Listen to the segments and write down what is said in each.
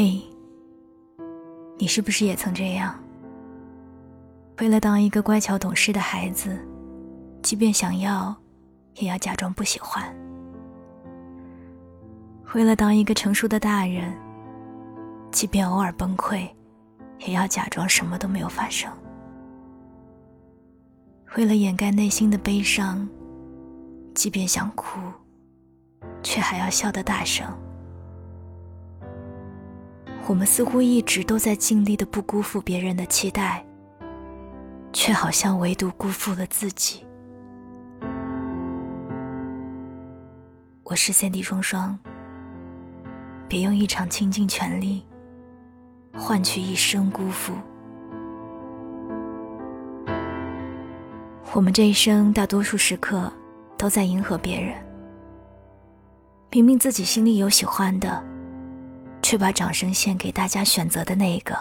嘿，你是不是也曾这样？为了当一个乖巧懂事的孩子，即便想要，也要假装不喜欢；为了当一个成熟的大人，即便偶尔崩溃，也要假装什么都没有发生；为了掩盖内心的悲伤，即便想哭，却还要笑得大声。我们似乎一直都在尽力的不辜负别人的期待，却好像唯独辜负了自己。我是三 D 双双，别用一场倾尽全力换取一生辜负。我们这一生大多数时刻都在迎合别人，明明自己心里有喜欢的。却把掌声献给大家选择的那一个。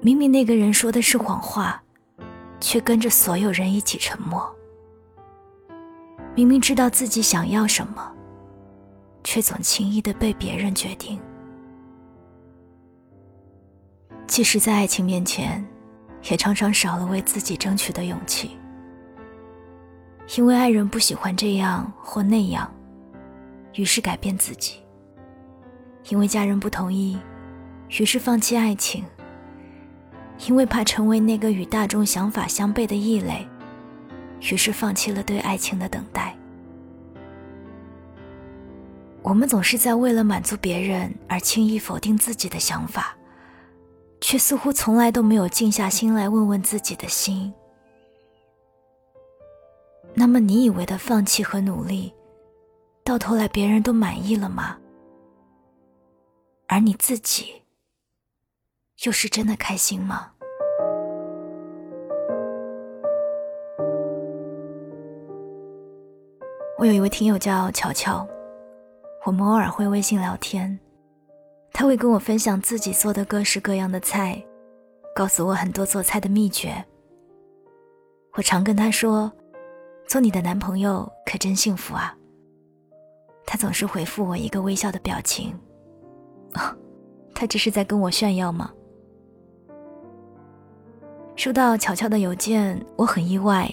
明明那个人说的是谎话，却跟着所有人一起沉默。明明知道自己想要什么，却总轻易的被别人决定。即使在爱情面前，也常常少了为自己争取的勇气。因为爱人不喜欢这样或那样，于是改变自己。因为家人不同意，于是放弃爱情；因为怕成为那个与大众想法相悖的异类，于是放弃了对爱情的等待。我们总是在为了满足别人而轻易否定自己的想法，却似乎从来都没有静下心来问问自己的心。那么，你以为的放弃和努力，到头来别人都满意了吗？而你自己，又是真的开心吗？我有一位听友叫乔乔，我们偶尔会微信聊天，他会跟我分享自己做的各式各样的菜，告诉我很多做菜的秘诀。我常跟他说：“做你的男朋友可真幸福啊。”他总是回复我一个微笑的表情。他这是在跟我炫耀吗？收到乔乔的邮件，我很意外。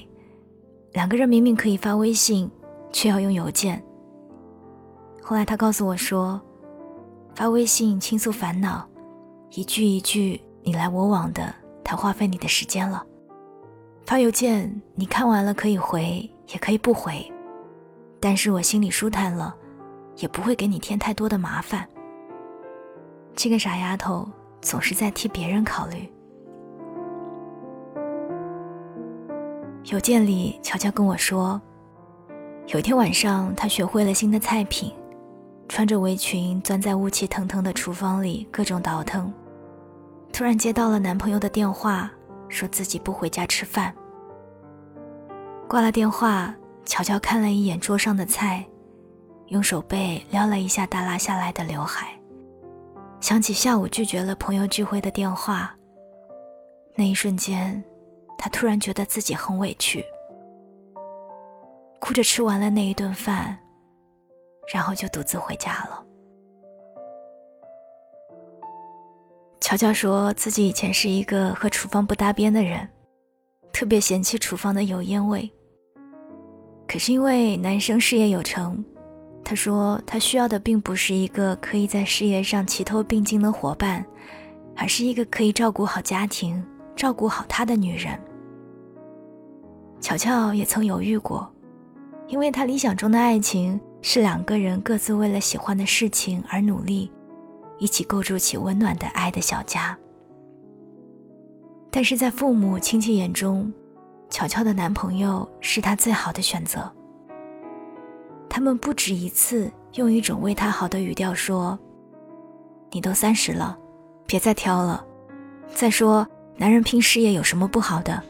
两个人明明可以发微信，却要用邮件。后来他告诉我说，发微信倾诉烦恼，一句一句你来我往的，太花费你的时间了。发邮件，你看完了可以回，也可以不回，但是我心里舒坦了，也不会给你添太多的麻烦。这个傻丫头总是在替别人考虑。邮件里，乔乔跟我说，有一天晚上，她学会了新的菜品，穿着围裙钻在雾气腾腾的厨房里各种倒腾。突然接到了男朋友的电话，说自己不回家吃饭。挂了电话，乔乔看了一眼桌上的菜，用手背撩了一下耷拉下来的刘海。想起下午拒绝了朋友聚会的电话，那一瞬间，他突然觉得自己很委屈，哭着吃完了那一顿饭，然后就独自回家了。乔乔说自己以前是一个和厨房不搭边的人，特别嫌弃厨房的油烟味。可是因为男生事业有成。他说：“他需要的并不是一个可以在事业上齐头并进的伙伴，而是一个可以照顾好家庭、照顾好他的女人。”巧巧也曾犹豫过，因为他理想中的爱情是两个人各自为了喜欢的事情而努力，一起构筑起温暖的爱的小家。但是在父母亲戚眼中，巧巧的男朋友是她最好的选择。他们不止一次用一种为他好的语调说：“你都三十了，别再挑了。再说，男人拼事业有什么不好的？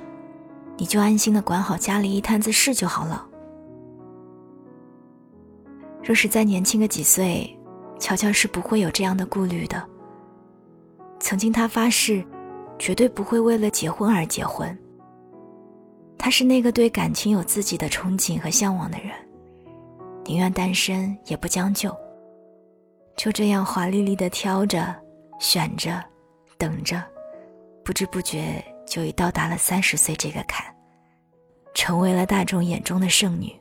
你就安心的管好家里一摊子事就好了。”若是再年轻个几岁，乔乔是不会有这样的顾虑的。曾经他发誓，绝对不会为了结婚而结婚。他是那个对感情有自己的憧憬和向往的人。宁愿单身也不将就，就这样华丽丽的挑着、选着、等着，不知不觉就已到达了三十岁这个坎，成为了大众眼中的剩女。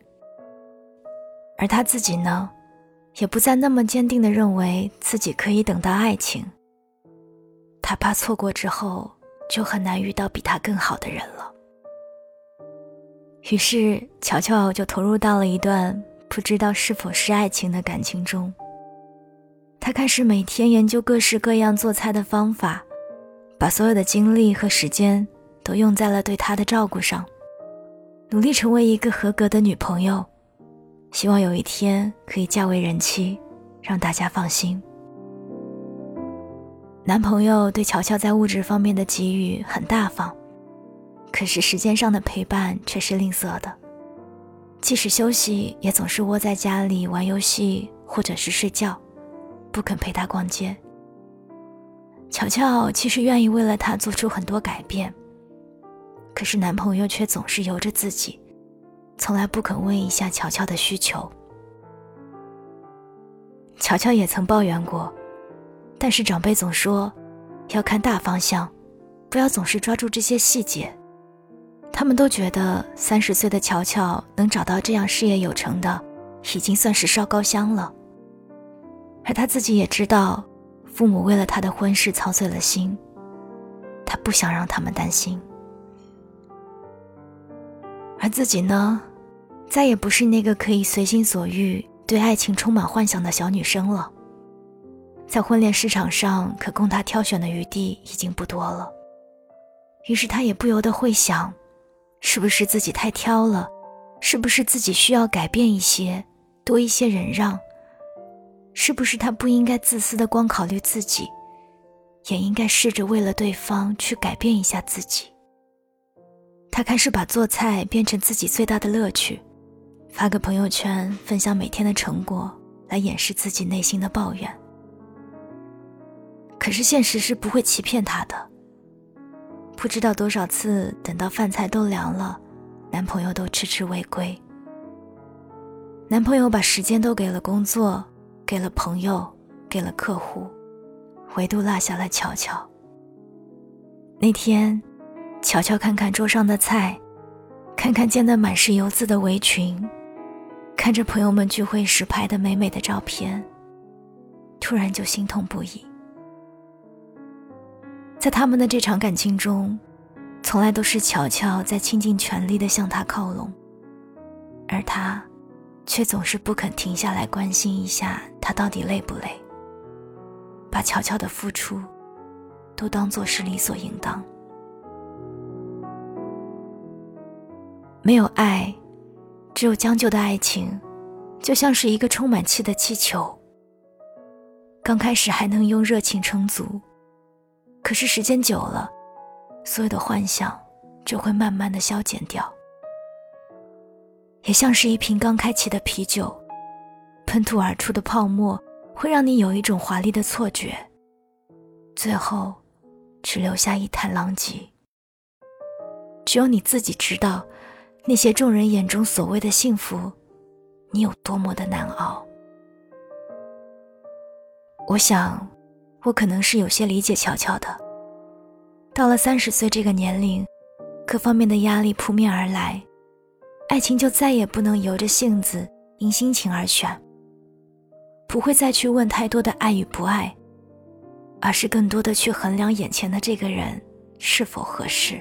而她自己呢，也不再那么坚定的认为自己可以等到爱情。她怕错过之后，就很难遇到比她更好的人了。于是，乔乔就投入到了一段不知道是否是爱情的感情中。他开始每天研究各式各样做菜的方法，把所有的精力和时间都用在了对他的照顾上，努力成为一个合格的女朋友，希望有一天可以嫁为人妻，让大家放心。男朋友对乔乔在物质方面的给予很大方，可是时间上的陪伴却是吝啬的，即使休息也总是窝在家里玩游戏或者是睡觉。不肯陪他逛街。乔乔其实愿意为了他做出很多改变，可是男朋友却总是由着自己，从来不肯问一下乔乔的需求。乔乔也曾抱怨过，但是长辈总说要看大方向，不要总是抓住这些细节。他们都觉得三十岁的乔乔能找到这样事业有成的，已经算是烧高香了。而他自己也知道，父母为了他的婚事操碎了心，他不想让他们担心。而自己呢，再也不是那个可以随心所欲、对爱情充满幻想的小女生了。在婚恋市场上，可供他挑选的余地已经不多了。于是他也不由得会想，是不是自己太挑了？是不是自己需要改变一些，多一些忍让？是不是他不应该自私的光考虑自己，也应该试着为了对方去改变一下自己？他开始把做菜变成自己最大的乐趣，发个朋友圈分享每天的成果，来掩饰自己内心的抱怨。可是现实是不会欺骗他的。不知道多少次等到饭菜都凉了，男朋友都迟迟未归。男朋友把时间都给了工作。给了朋友，给了客户，唯独落下了乔乔。那天，乔乔看看桌上的菜，看看溅得满是油渍的围裙，看着朋友们聚会时拍的美美的照片，突然就心痛不已。在他们的这场感情中，从来都是乔乔在倾尽全力的向他靠拢，而他。却总是不肯停下来关心一下他到底累不累，把乔乔的付出都当作是理所应当。没有爱，只有将就的爱情，就像是一个充满气的气球。刚开始还能用热情撑足，可是时间久了，所有的幻想就会慢慢的消减掉。也像是一瓶刚开启的啤酒，喷吐而出的泡沫会让你有一种华丽的错觉，最后只留下一滩狼藉。只有你自己知道，那些众人眼中所谓的幸福，你有多么的难熬。我想，我可能是有些理解乔乔的。到了三十岁这个年龄，各方面的压力扑面而来。爱情就再也不能由着性子、因心情而选，不会再去问太多的爱与不爱，而是更多的去衡量眼前的这个人是否合适。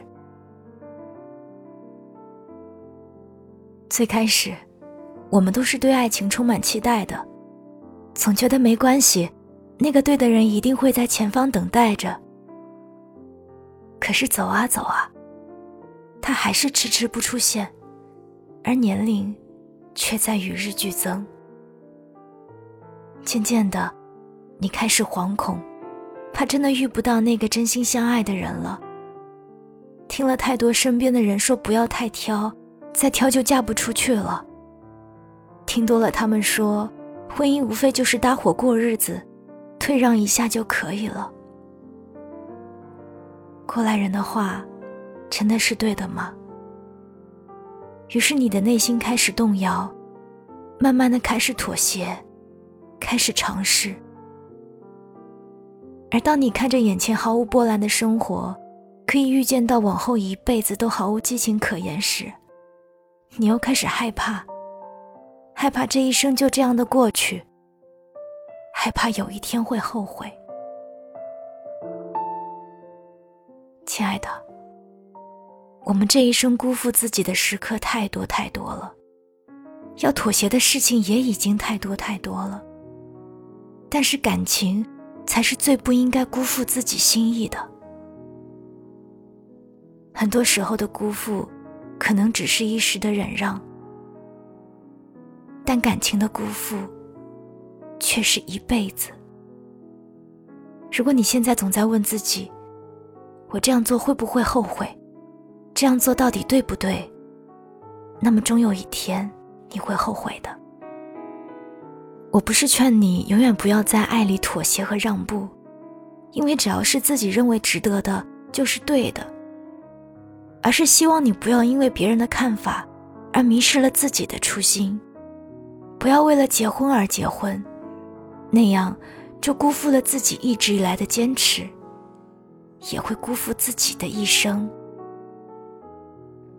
最开始，我们都是对爱情充满期待的，总觉得没关系，那个对的人一定会在前方等待着。可是走啊走啊，他还是迟迟不出现。而年龄，却在与日俱增。渐渐的，你开始惶恐，怕真的遇不到那个真心相爱的人了。听了太多身边的人说不要太挑，再挑就嫁不出去了。听多了他们说，婚姻无非就是搭伙过日子，退让一下就可以了。过来人的话，真的是对的吗？于是你的内心开始动摇，慢慢的开始妥协，开始尝试，而当你看着眼前毫无波澜的生活，可以预见到往后一辈子都毫无激情可言时，你又开始害怕，害怕这一生就这样的过去，害怕有一天会后悔。亲爱的，我们这一生辜负自己的时刻太多太多了，要妥协的事情也已经太多太多了。但是感情才是最不应该辜负自己心意的。很多时候的辜负，可能只是一时的忍让，但感情的辜负，却是一辈子。如果你现在总在问自己，我这样做会不会后悔？这样做到底对不对？那么终有一天你会后悔的。我不是劝你永远不要在爱里妥协和让步，因为只要是自己认为值得的，就是对的。而是希望你不要因为别人的看法而迷失了自己的初心，不要为了结婚而结婚，那样就辜负了自己一直以来的坚持。也会辜负自己的一生。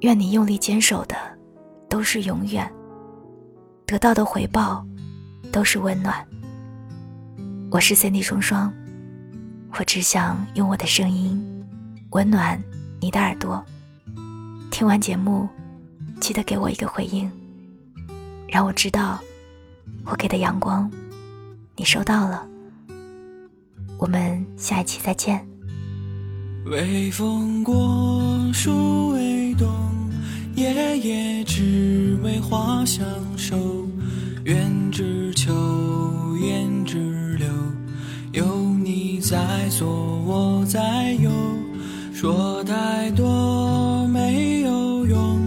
愿你用力坚守的都是永远，得到的回报都是温暖。我是 Cindy 双双，我只想用我的声音温暖你的耳朵。听完节目，记得给我一个回应，让我知道我给的阳光你收到了。我们下一期再见。微风过，树微动，夜夜只为花相守。愿只求，言只留，有你在左，我在右。说太多没有用，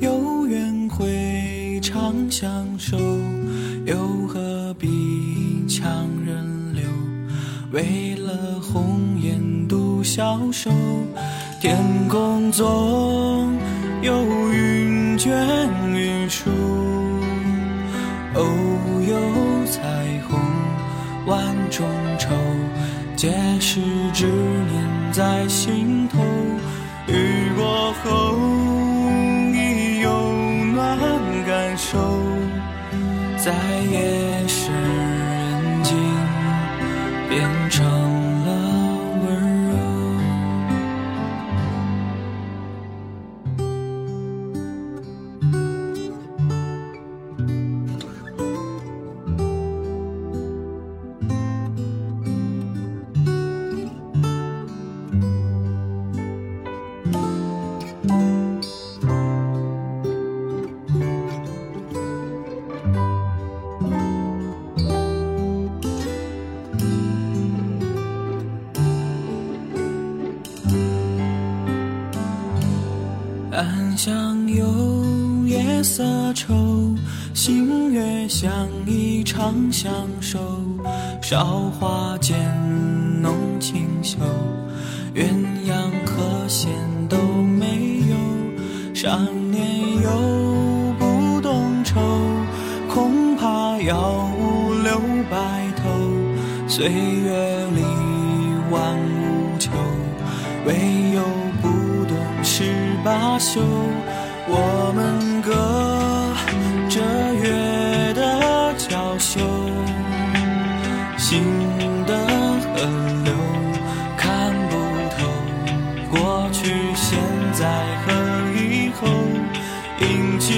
有缘会长相守，又何必强人留？为了红。消瘦，天空总有云卷云舒，偶有彩虹万种愁，皆是执念在心头。雨过后已有暖感受，在夜深暗香有夜色愁，星月相依长相守。韶华渐浓清秀，鸳鸯和弦都没有。少年又不懂愁，恐怕要五留白头。岁月里万物求，唯有。罢休，我们隔着月的娇羞，心的河流看不透，过去、现在和以后，阴晴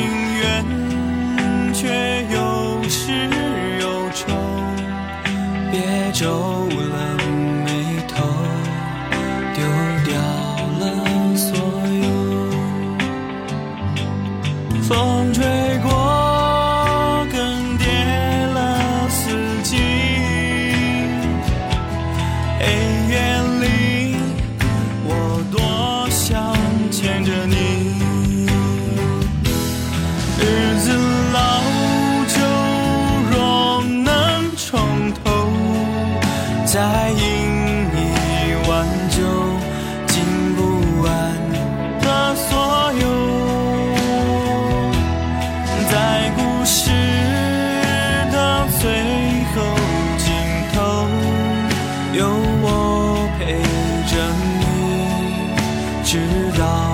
dawn.